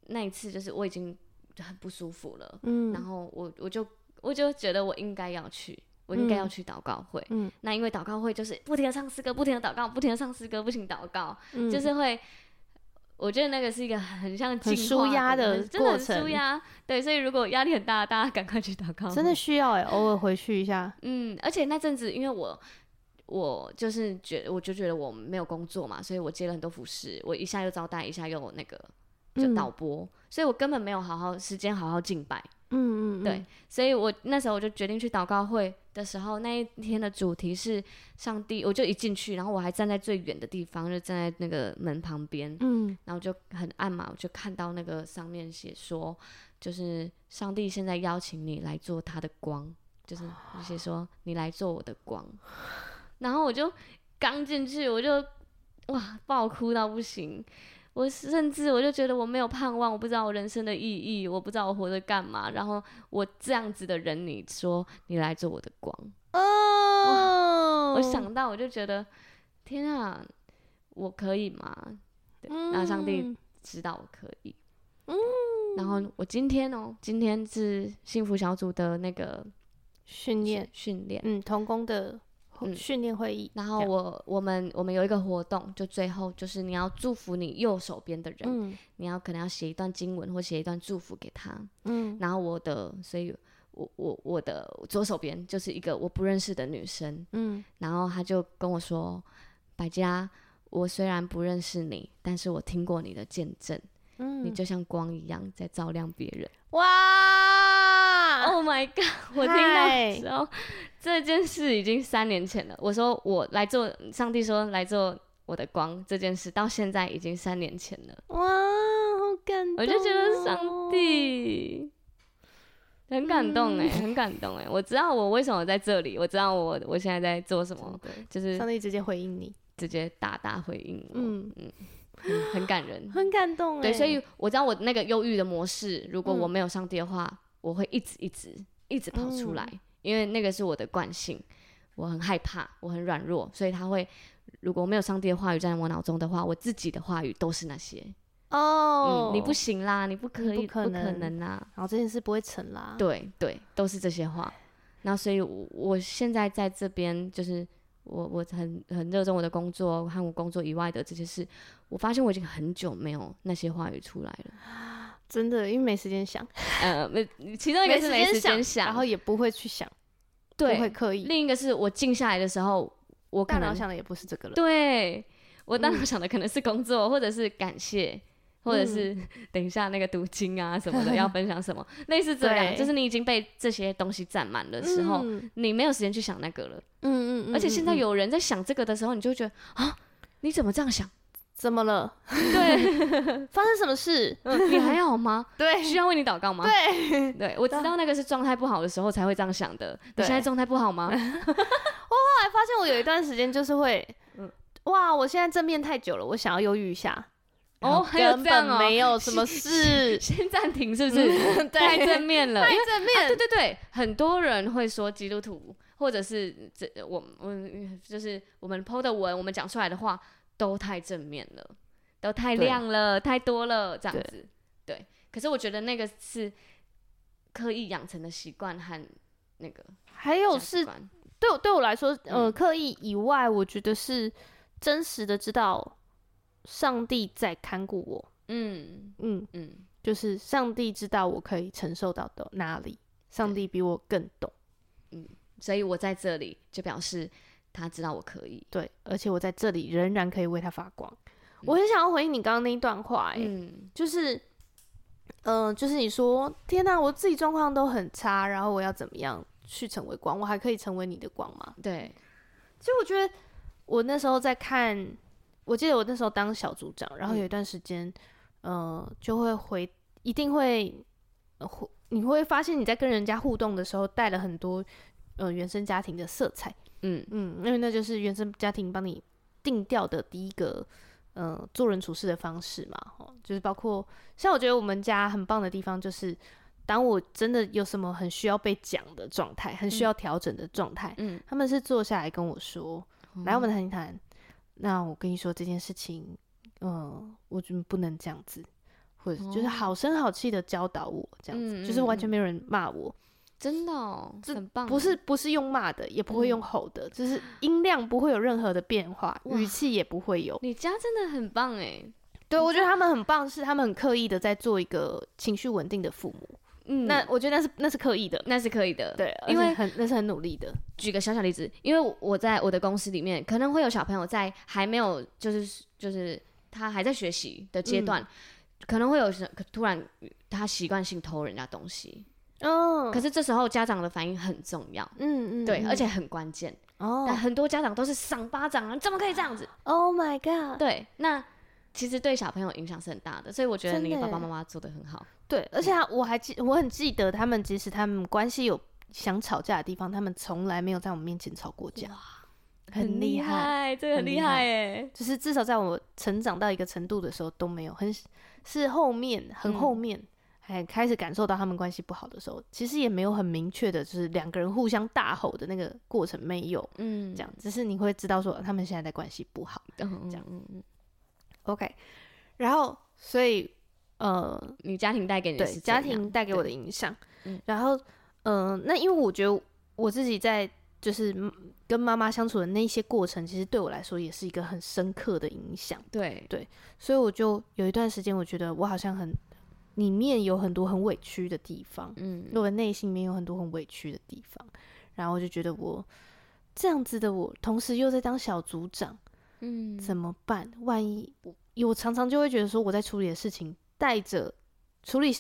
那一次就是我已经很不舒服了，嗯，然后我我就我就觉得我应该要去，我应该要去祷告会，嗯，那因为祷告会就是不停的唱诗歌，不停的祷告，不停的唱诗歌，不停祷告，嗯、就是会。我觉得那个是一个很像很舒压的过程，舒压。对，所以如果压力很大，大家赶快去祷告。真的需要哎、欸，偶尔回去一下。嗯，而且那阵子，因为我我就是觉得，我就觉得我没有工作嘛，所以我接了很多服饰，我一下又招待，一下又那个就导播，嗯、所以我根本没有好好时间好好敬拜。嗯嗯，嗯。对，所以我那时候我就决定去祷告会的时候，那一天的主题是上帝，我就一进去，然后我还站在最远的地方，就站在那个门旁边，嗯，然后就很暗嘛，我就看到那个上面写说，就是上帝现在邀请你来做他的光，就是写说你来做我的光，然后我就刚进去，我就哇爆哭到不行。我甚至我就觉得我没有盼望，我不知道我人生的意义，我不知道我活着干嘛。然后我这样子的人，你说你来做我的光哦，我想到我就觉得天啊，我可以吗？对，然后上帝知道我可以。嗯，然后我今天哦，今天是幸福小组的那个训练训练，嗯，童工的。训练会议，嗯、然后我我们我们有一个活动，就最后就是你要祝福你右手边的人，嗯、你要可能要写一段经文或写一段祝福给他，嗯，然后我的，所以我我我的左手边就是一个我不认识的女生，嗯，然后他就跟我说，百家，我虽然不认识你，但是我听过你的见证，嗯，你就像光一样在照亮别人，哇 Oh my God，我听到的时候。这件事已经三年前了。我说我来做，上帝说来做我的光。这件事到现在已经三年前了。哇，好感动哦！我就觉得上帝很感动哎，很感动哎。我知道我为什么在这里，我知道我我现在在做什么，就是上帝直接回应你，直接大大回应我。嗯嗯，很感人，很感动哎。对，所以我知道我那个忧郁的模式，如果我没有上帝的话，我会一直一直一直跑出来。因为那个是我的惯性，我很害怕，我很软弱，所以他会，如果没有上帝的话语在我脑中的话，我自己的话语都是那些哦、嗯，你不行啦，你不可以，不可能，不可能啊，然后这件事不会成啦，对对，都是这些话。那所以我，我现在在这边，就是我我很很热衷我的工作和我工作以外的这些事，我发现我已经很久没有那些话语出来了。真的，因为没时间想。呃，没，其中一个是没时间想，然后也不会去想，对，不会刻意。另一个是我静下来的时候，我可能想的也不是这个了。对，我大脑想的可能是工作，嗯、或者是感谢，或者是等一下那个读经啊什么的，要 分享什么，类似这样。就是你已经被这些东西占满的时候，嗯、你没有时间去想那个了。嗯嗯，嗯。而且现在有人在想这个的时候，你就觉得啊，你怎么这样想？怎么了？对，发生什么事？嗯，你还好吗？对，需要为你祷告吗？对，对，我知道那个是状态不好的时候才会这样想的。你现在状态不好吗？我后来发现，我有一段时间就是会，哇，我现在正面太久了，我想要忧郁一下。哦，还有这样哦，没有什么事，先暂停，是不是？太正面了，太正面。对对对，很多人会说基督徒，或者是这我我就是我们 po 的文，我们讲出来的话。都太正面了，都太亮了，太多了，这样子对。对，可是我觉得那个是刻意养成的习惯和那个，还有是对我对我来说，呃，刻意以外，我觉得是真实的知道上帝在看顾我。嗯嗯嗯，就是上帝知道我可以承受到的哪里，上帝比我更懂。嗯，所以我在这里就表示。他知道我可以，对，而且我在这里仍然可以为他发光。嗯、我很想要回应你刚刚那一段话，哎、嗯，就是，嗯、呃，就是你说，天哪，我自己状况都很差，然后我要怎么样去成为光？我还可以成为你的光吗？对，其实我觉得我那时候在看，我记得我那时候当小组长，然后有一段时间，嗯、呃，就会回，一定会，呃，你会发现你在跟人家互动的时候带了很多，呃，原生家庭的色彩。嗯。嗯，因为那就是原生家庭帮你定调的第一个，呃，做人处事的方式嘛，哦，就是包括像我觉得我们家很棒的地方，就是当我真的有什么很需要被讲的状态，很需要调整的状态，嗯，他们是坐下来跟我说，嗯、来我们谈一谈，那我跟你说这件事情，嗯、呃，我觉得不能这样子，或者就是好声好气的教导我，这样子，嗯、就是完全没有人骂我。真的、哦，这很棒。不是不是用骂的，也不会用吼的，嗯、就是音量不会有任何的变化，语气也不会有。你家真的很棒哎，对，我觉得他们很棒，是他们很刻意的在做一个情绪稳定的父母。嗯，那我觉得那是那是刻意的，那是刻意的，对，因为很那是很努力的。举个小小例子，因为我在我的公司里面，可能会有小朋友在还没有就是就是他还在学习的阶段，嗯、可能会有突然他习惯性偷人家东西。哦，可是这时候家长的反应很重要，嗯嗯，对，而且很关键哦。但很多家长都是赏巴掌啊，你怎么可以这样子？Oh my god！对，那其实对小朋友影响是很大的，所以我觉得你爸爸妈妈做的很好。对，而且我还记，我很记得他们，即使他们关系有想吵架的地方，他们从来没有在我们面前吵过架。哇，很厉害，这个很厉害哎！就是至少在我成长到一个程度的时候都没有，很是后面很后面。哎，开始感受到他们关系不好的时候，其实也没有很明确的，就是两个人互相大吼的那个过程没有，嗯，这样，只是你会知道说他们现在的关系不好，嗯、这样，嗯嗯，OK，然后所以呃，你家庭带给你的家庭？带给我的影响，嗯，然后嗯、呃，那因为我觉得我自己在就是跟妈妈相处的那些过程，其实对我来说也是一个很深刻的影响，对。对，所以我就有一段时间，我觉得我好像很。里面有很多很委屈的地方，嗯，我的内心里面有很多很委屈的地方，然后我就觉得我这样子的我，同时又在当小组长，嗯，怎么办？万一我，我常常就会觉得说我在处理的事情，带着处理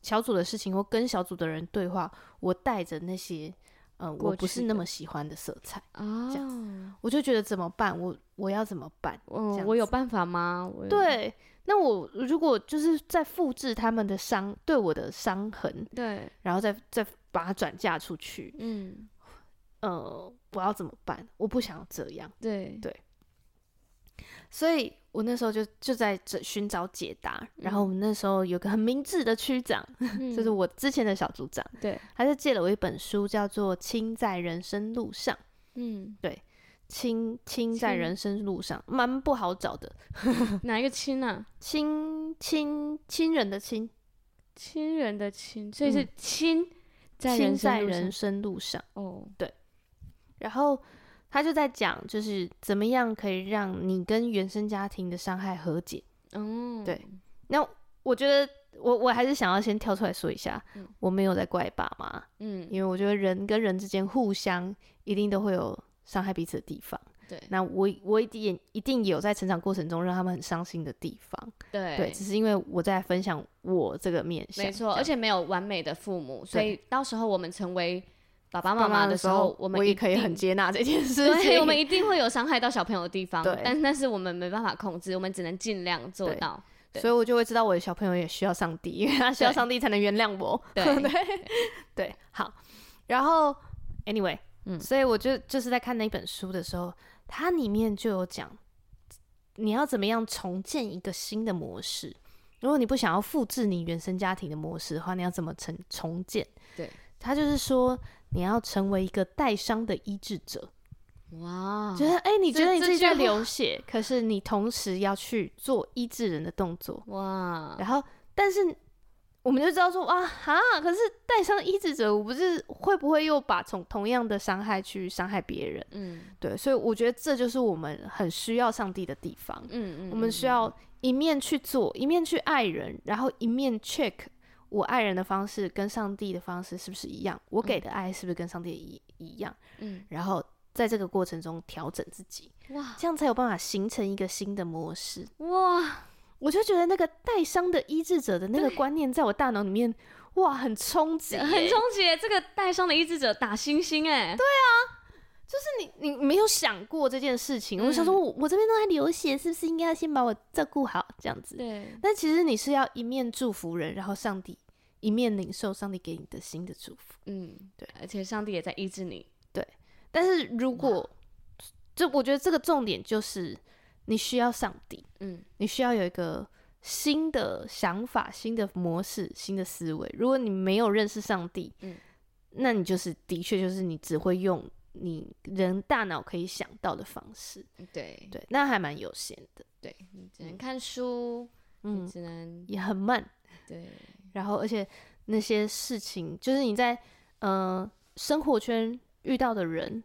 小组的事情或跟小组的人对话，我带着那些，呃，我不是那么喜欢的色彩啊，这样，我就觉得怎么办？我我要怎么办？嗯，我有办法吗？对。那我如果就是在复制他们的伤，对我的伤痕，对，然后再再把它转嫁出去，嗯，呃，我要怎么办？我不想要这样，对对，所以我那时候就就在这寻找解答。嗯、然后我们那时候有个很明智的区长，嗯、就是我之前的小组长，对，他就借了我一本书，叫做《亲在人生路上》，嗯，对。亲亲在人生路上蛮不好找的，哪一个亲啊？亲亲亲人的亲，亲人的亲，所以是亲在人在人生路上。哦，对。然后他就在讲，就是怎么样可以让你跟原生家庭的伤害和解。嗯，对。那我觉得我我还是想要先跳出来说一下，嗯、我没有在怪爸妈，嗯，因为我觉得人跟人之间互相一定都会有伤害彼此的地方。对，那我我一定一定有在成长过程中让他们很伤心的地方。对，对，只是因为我在分享我这个面向，没错，而且没有完美的父母，所以到时候我们成为爸爸妈妈的时候，我们也可以很接纳这件事情。所以我们一定会有伤害到小朋友的地方，但，但那是我们没办法控制，我们只能尽量做到。所以我就会知道我的小朋友也需要上帝，因为他需要上帝才能原谅我。对 对对，好。然后，anyway，嗯，所以我就就是在看那本书的时候，它里面就有讲，你要怎么样重建一个新的模式。如果你不想要复制你原生家庭的模式的话，你要怎么重重建？对，他就是说你要成为一个带伤的医治者。哇，觉得哎、欸，你觉得你自己在流血，可是你同时要去做医治人的动作。哇，然后但是我们就知道说，哇哈，可是带伤医治者，我不是会不会又把从同样的伤害去伤害别人？嗯，对，所以我觉得这就是我们很需要上帝的地方。嗯嗯，我们需要一面去做，一面去爱人，然后一面 check 我爱人的方式跟上帝的方式是不是一样，我给的爱是不是跟上帝一一样？嗯，然后。在这个过程中调整自己，哇，这样才有办法形成一个新的模式。哇，我就觉得那个带伤的医治者的那个观念，在我大脑里面，哇，很冲击，很冲击。这个带伤的医治者打星星，哎，对啊，就是你，你没有想过这件事情。嗯、我想说我，我我这边都在流血，是不是应该要先把我照顾好？这样子，对。但其实你是要一面祝福人，然后上帝一面领受上帝给你的新的祝福。嗯，对，而且上帝也在医治你。对但是如果，就我觉得这个重点就是你需要上帝，嗯，你需要有一个新的想法、新的模式、新的思维。如果你没有认识上帝，嗯，那你就是的确就是你只会用你人大脑可以想到的方式，对对，那还蛮有限的。对，你只能看书，嗯，只能也很慢，对。然后而且那些事情，就是你在呃生活圈。遇到的人，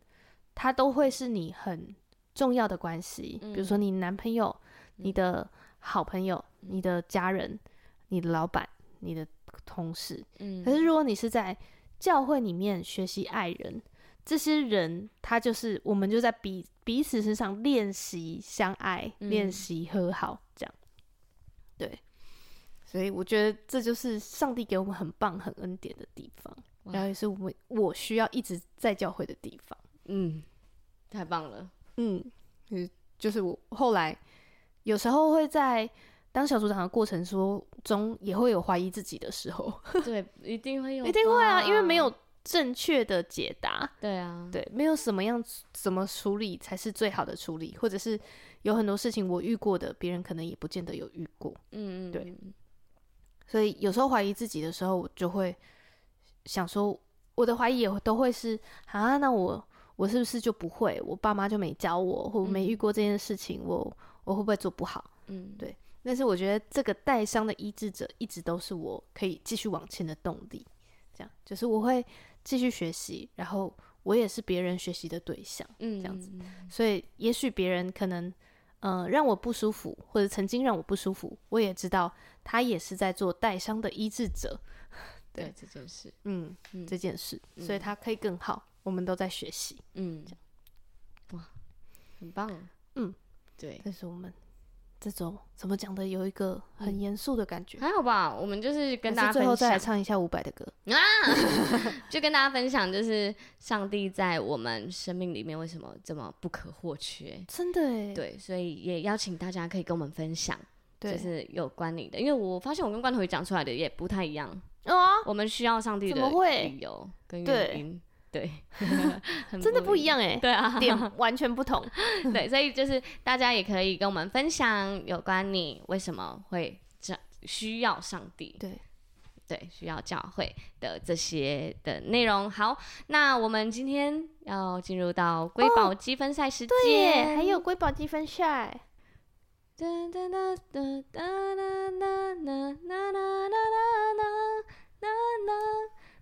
他都会是你很重要的关系，嗯、比如说你男朋友、嗯、你的好朋友、嗯、你的家人、你的老板、你的同事。嗯，可是如果你是在教会里面学习爱人，这些人他就是我们就在彼彼此身上练习相爱，练习、嗯、和好，这样。对，所以我觉得这就是上帝给我们很棒、很恩典的地方。然后也是我们我需要一直在教会的地方，嗯，太棒了，嗯，就是我后来有时候会在当小组长的过程说中，也会有怀疑自己的时候，对，一定会有，一定会啊，因为没有正确的解答，对啊，对，没有什么样怎么处理才是最好的处理，或者是有很多事情我遇过的，别人可能也不见得有遇过，嗯嗯，对，所以有时候怀疑自己的时候，我就会。想说，我的怀疑也都会是啊，那我我是不是就不会？我爸妈就没教我，或没遇过这件事情，我我会不会做不好？嗯，对。但是我觉得这个带伤的医治者一直都是我可以继续往前的动力。这样就是我会继续学习，然后我也是别人学习的对象。嗯，这样子。所以也许别人可能呃让我不舒服，或者曾经让我不舒服，我也知道他也是在做带伤的医治者。对，对这件事，嗯，嗯这件事，嗯、所以他可以更好。我们都在学习，嗯，哇，很棒，嗯，对。这是我们这种怎么讲的，有一个很严肃的感觉，还好吧？我们就是跟大家最后再来唱一下伍佰的歌 啊，就跟大家分享，就是上帝在我们生命里面为什么这么不可或缺？真的哎，对，所以也邀请大家可以跟我们分享，就是有关你的，因为我发现我跟罐头鱼讲出来的也不太一样。哦，我们需要上帝的理由跟原因，对，真的不一样哎，对啊，点完全不同，对，所以就是大家也可以跟我们分享有关你为什么会这需要上帝，对，对，需要教会的这些的内容。好，那我们今天要进入到瑰宝积分赛时间，还有瑰宝积分赛。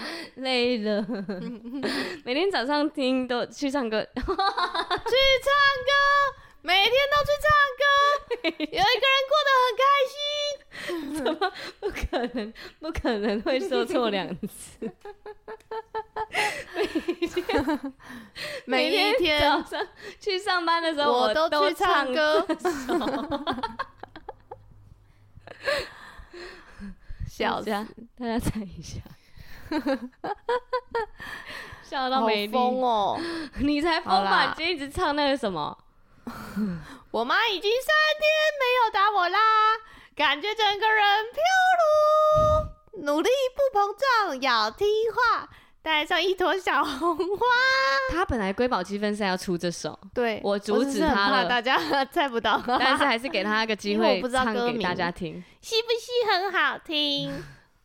累了，每天早上听都去唱歌，去唱歌，每天都去唱歌，有一个人过得很开心，怎么不可能？不可能会说错两次。每天每天早上去上班的时候，我都去唱歌。笑死，大家猜一下。笑到没力哦！你才疯吧？你今天一直唱那个什么？我妈已经三天没有打我啦，感觉整个人飘如，努力不膨胀，要听话，带上一朵小红花。他本来瑰宝积分赛要出这首，对，我阻止他了，大家猜不到，但是还是给他一个机会唱给大家听，是不是很好听？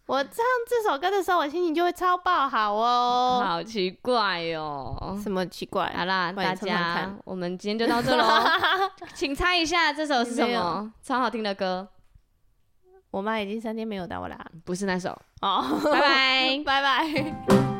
我唱这首歌的时候，我心情就会超爆好哦。好奇怪哦，什么奇怪？好啦，大家，我们今天就到这喽。请猜一下这首是什么？超好听的歌。我妈已经三天没有打我啦，不是那首。哦，拜拜，拜拜。